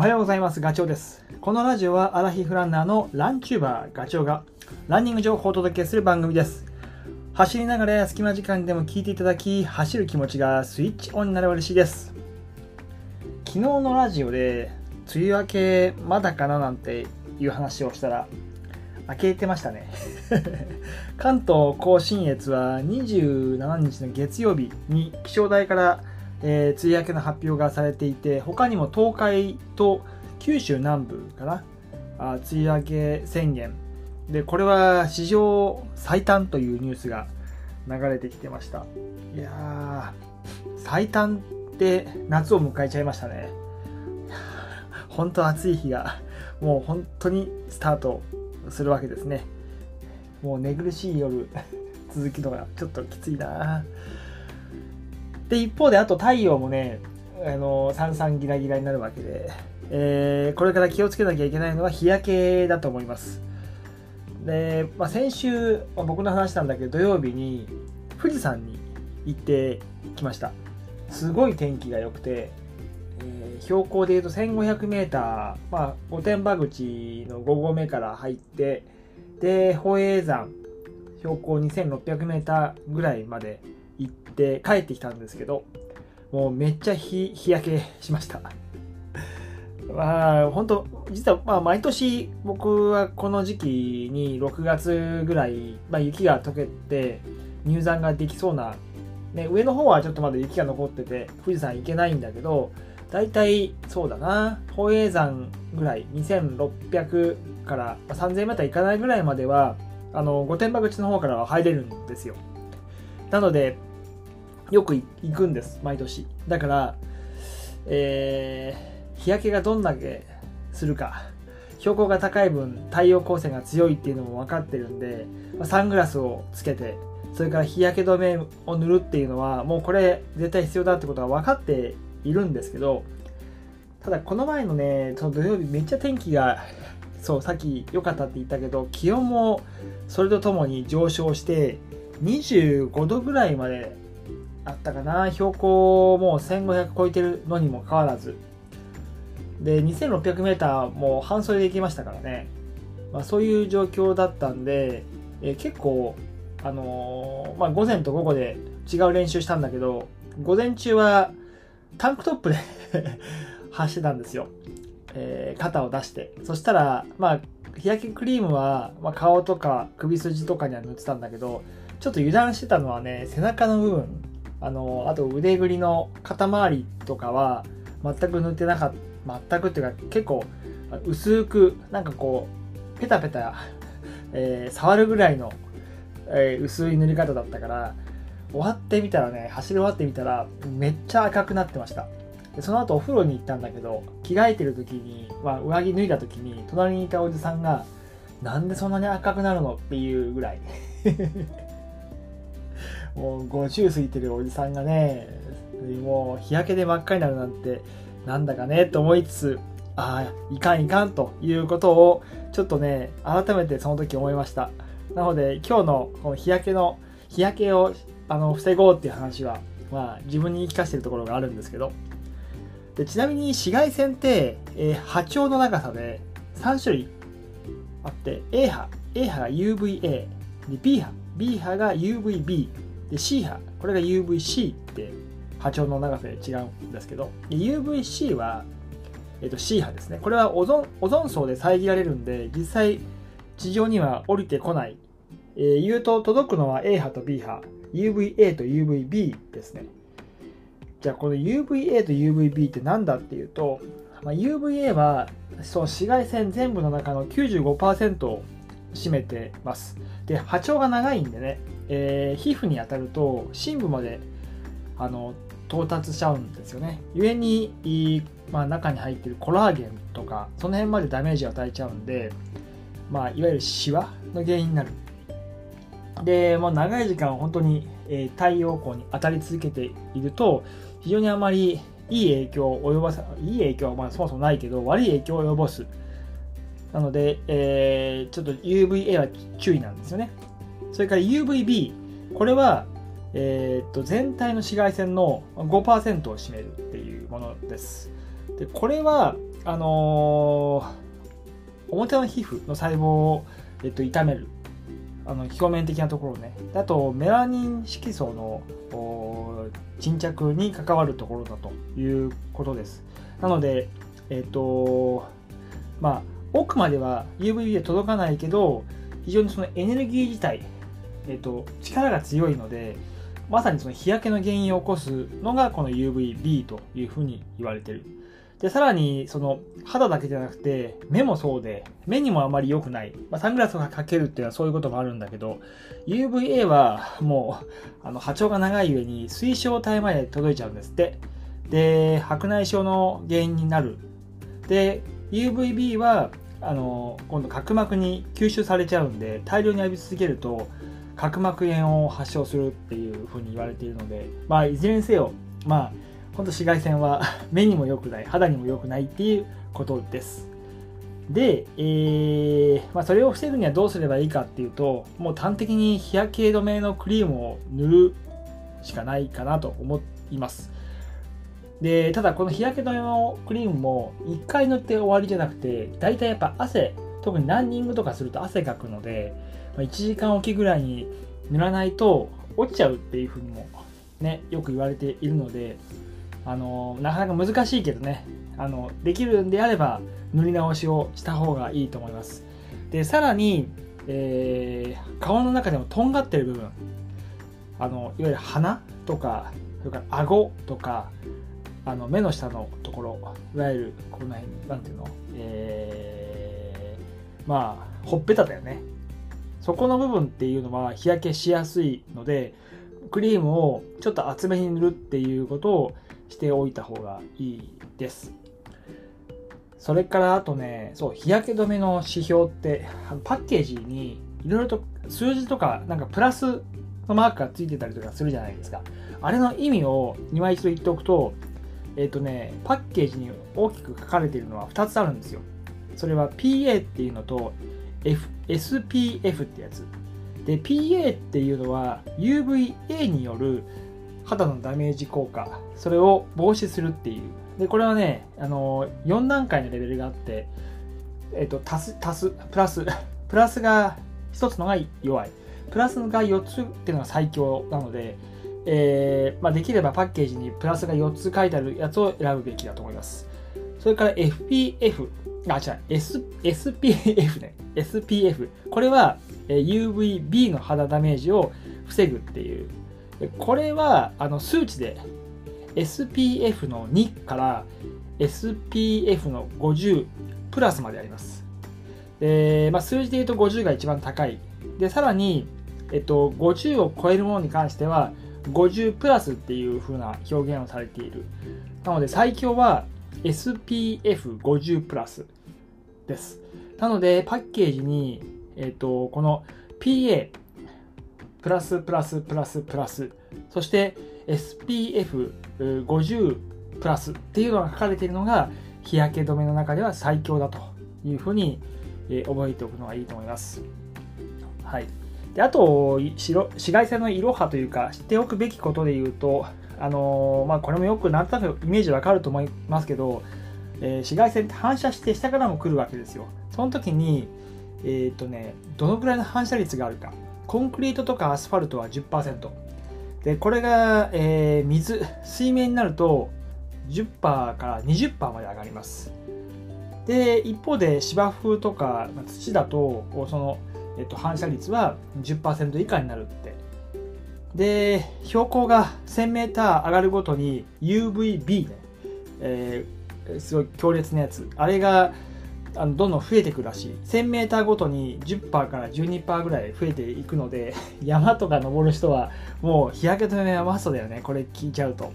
おはようございます。ガチョウです。このラジオはアラヒフランナーのランチューバーガチョウがランニング情報をお届けする番組です。走りながら隙間時間でも聞いていただき、走る気持ちがスイッチオンになれば嬉しいです。昨日のラジオで梅雨明けまだかななんていう話をしたら、明けてましたね。関東甲信越は27日の月曜日に気象台からえー梅雨明けの発表がされていて他にも東海と九州南部かなあ梅雨明け宣言。でこれは史上最短というニュースが流れてきてました。いや最短って夏を迎えちゃいましたね。本当暑い日がもう本当にスタートするわけですね。もう寝苦しい夜続きのがちょっときついなで一方であと太陽もねあのさんさんギラギラになるわけで、えーこれから気をつけなきゃいけないのは日焼けだと思います。で、まあ、先週まあ僕の話なんだけど土曜日に富士山に行ってきました。すごい天気が良くて、えー標高でいうと 1500m、まあ、御殿場口の5合目から入ってで宝永山標高 2600m ぐらいまで行って帰ってきたんですけどもうめっちゃ日焼けしました。まあ本当実はまあ毎年僕はこの時期に6月ぐらい、まあ、雪が溶けて入山ができそうな、ね、上の方はちょっとまだ雪が残ってて富士山行けないんだけど大体そうだな宝永山ぐらい2600から 3000m 行かないぐらいまではあの御殿場口の方からは入れるんですよ。なのでよく行くんです毎年。だから、えー日焼けがどんだけするか標高が高い分太陽光線が強いっていうのも分かってるんでサングラスをつけてそれから日焼け止めを塗るっていうのはもうこれ絶対必要だってことは分かっているんですけどただこの前のねその土曜日めっちゃ天気がそうさっき良かったって言ったけど気温もそれとともに上昇して25度ぐらいまであったかな。標高もう1500超えてるのにもかかわらず。で 2600m も半袖で行きましたからね、まあ、そういう状況だったんで、えー結構あのーまあ、午前と午後で違う練習したんだけど午前中はタンクトップで 走ってたんですよ、えー肩を出して。そしたらまあ日焼けクリームは、まあ、顔とか首筋とかには塗ってたんだけどちょっと油断してたのはね背中の部分。あのあと腕ぐりの肩周りとかは全く塗ってなかった全くっていうか結構薄くなんかこうペタペタ、えー触るぐらいの、えー薄い塗り方だったから終わってみたらね走り終わってみたらめっちゃ赤くなってました。でその後お風呂に行ったんだけど着替えてる時に、まあ、上着脱いだ時に隣にいたおじさんがなんでそんなに赤くなるの？っていうぐらい。もう50過ぎてるおじさんがねもう日焼けで真っ赤になるなんてなんだかねと思いつつああいかんいかんということをちょっとね改めてその時思いました。なので今日のこの日焼けの日焼けをあの防ごうっていう話は、まあ、自分に聞かせてるところがあるんですけど。でちなみに紫外線って、えー波長の長さで3種類あって A 波 A 波が UVA で B 波 B 波が UVB で C 波。これが UVC って波長の長さで違うんですけど。UVC は、えっと C 波ですね。これはオゾンオゾン層で遮られるんで実際地上には降りてこない、えー言うと届くのは A 波と B 波。UVA と UVB ですね。じゃあこの UVA と UVB って何だっていうと、まあ、UVA はその紫外線全部の中の95%を占めてます。で波長が長いんでね、えー皮膚に当たると深部まであの到達しちゃうんですよね。故に、まあ、中に入ってるコラーゲンとかその辺までダメージを与えちゃうんで、まあ、いわゆるシワの原因になる。で、もう長い時間本当に、えー太陽光に当たり続けていると非常にあまりいい影響を及ぼさいい影響はまあそもそもないけど悪い影響を及ぼすなので、えーちょっと UVA は注意なんですよね。それから UVB これは、えーっと全体の紫外線の5%を占めるっていうものです。でこれはあのー、表の皮膚の細胞を、えっと、傷めるあの表面的なところね。あとメラニン色素の沈着に関わるところだということです。なのでえっ、とまあ奥までは UVB で届かないけど非常にそのエネルギー自体、えっ、と力が強いのでまさにその日焼けの原因を起こすのがこの UVB というふうに言われてるで、さらに、その、肌だけじゃなくて、目もそうで、目にもあまり良くない。まあ、サングラスをかけるっていうのはそういうこともあるんだけど、UVA はもう、あの、波長が長い上に水晶体まで届いちゃうんですって。で、白内障の原因になる。で、UVB は、あの、今度角膜に吸収されちゃうんで、大量に浴び続けると、角膜炎を発症するっていうふうに言われているので、まあ、いずれにせよ、まあ、本当紫外線は 目にも良くない肌にも良くないっていうことです。で、えーまあ、それを防ぐにはどうすればいいかっていうともう端的に日焼け止めのクリームを塗るしかないかなと思います。でただこの日焼け止めのクリームも1回塗って終わりじゃなくて大体やっぱ汗特にランニングとかすると汗かくので1時間おきぐらいに塗らないと落ちちゃうっていうふうにもねよく言われているのであのなかなか難しいけどねあのできるんであれば塗り直しをした方がいいと思います。でさらに、えー、顔の中でもとんがってる部分あのいわゆる鼻とかそれから顎とかあの目の下のところいわゆるこの辺なんていうの？えー、まあほっぺただよねそこの部分っていうのは日焼けしやすいのでクリームをちょっと厚めに塗るっていうことをしておいた方がいいです。それからあとね、そう、日焼け止めの指標って、パッケージにいろいろと数字とか、なんかプラスのマークがついてたりとかするじゃないですか。あれの意味を今一度言っておくと、えっ、ー、とね、パッケージに大きく書かれているのは2つあるんですよ。それは PA っていうのと、F、SPF ってやつ。で、PA っていうのは UVA による肌のダメージ効果それを防止するっていうでこれはねあの4段階のレベルがあって、えっと、足す足すプラスプラスが1つのが弱いプラスが4つっていうのが最強なので、えーまあ、できればパッケージにプラスが4つ書いてあるやつを選ぶべきだと思いますそれから FPF あ、違う、S、SPF ね。SPF。これは UVB の肌ダメージを防ぐっていうこれはあの数値で SPF の2から SPF の50プラスまであります。で、まあ、数字で言うと50が一番高い。で、さらに、えっと、50を超えるものに関しては50プラスっていう風な表現をされている。なので最強は SPF50 プラスです。なのでパッケージに、えっと、この PA プラスプラスプラスプラス、そして SPF50 プラスっていうのが書かれているのが日焼け止めの中では最強だというふうに、え覚えておくのがいいと思います。はい。であと紫外線のいろはというか知っておくべきことで言うと、あのー、まあ、これもよくなんとなくイメージわかると思いますけど、えー、紫外線って反射して下からも来るわけですよ。その時に、えっ、ー、とね、どのくらいの反射率があるか。コンクリートとかアスファルトは10%。で、これが、えー、水、水面になると10%から20%まで上がります。で、一方で芝生とか土だと、その、えっと、反射率は10%以下になるって。で、標高が 1000m 上がるごとに UVB ね、えー、すごい強烈なやつ。あれがあのどんどん増えていくらしい 1000m ごとに10%から12%ぐらい増えていくので 山とか登る人はもう日焼け止めはマストだよねこれ聞いちゃうと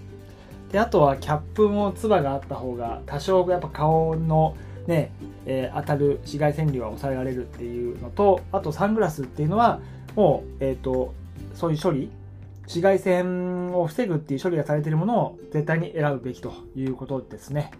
であとはキャップもつばがあった方が多少やっぱ顔のね、えー、当たる紫外線量は抑えられるっていうのとあとサングラスっていうのはもう、えーと、そういう処理紫外線を防ぐっていう処理がされているものを絶対に選ぶべきということですね。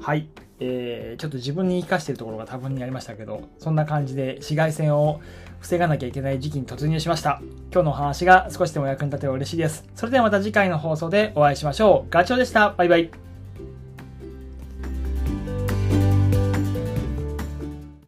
はい。えー、ちょっと自分に生かしてるところが多分にありましたけど、そんな感じで紫外線を防がなきゃいけない時期に突入しました。今日のお話が少しでも役に立てば嬉しいです。それではまた次回の放送でお会いしましょう。ガチョウでした。バイバイ。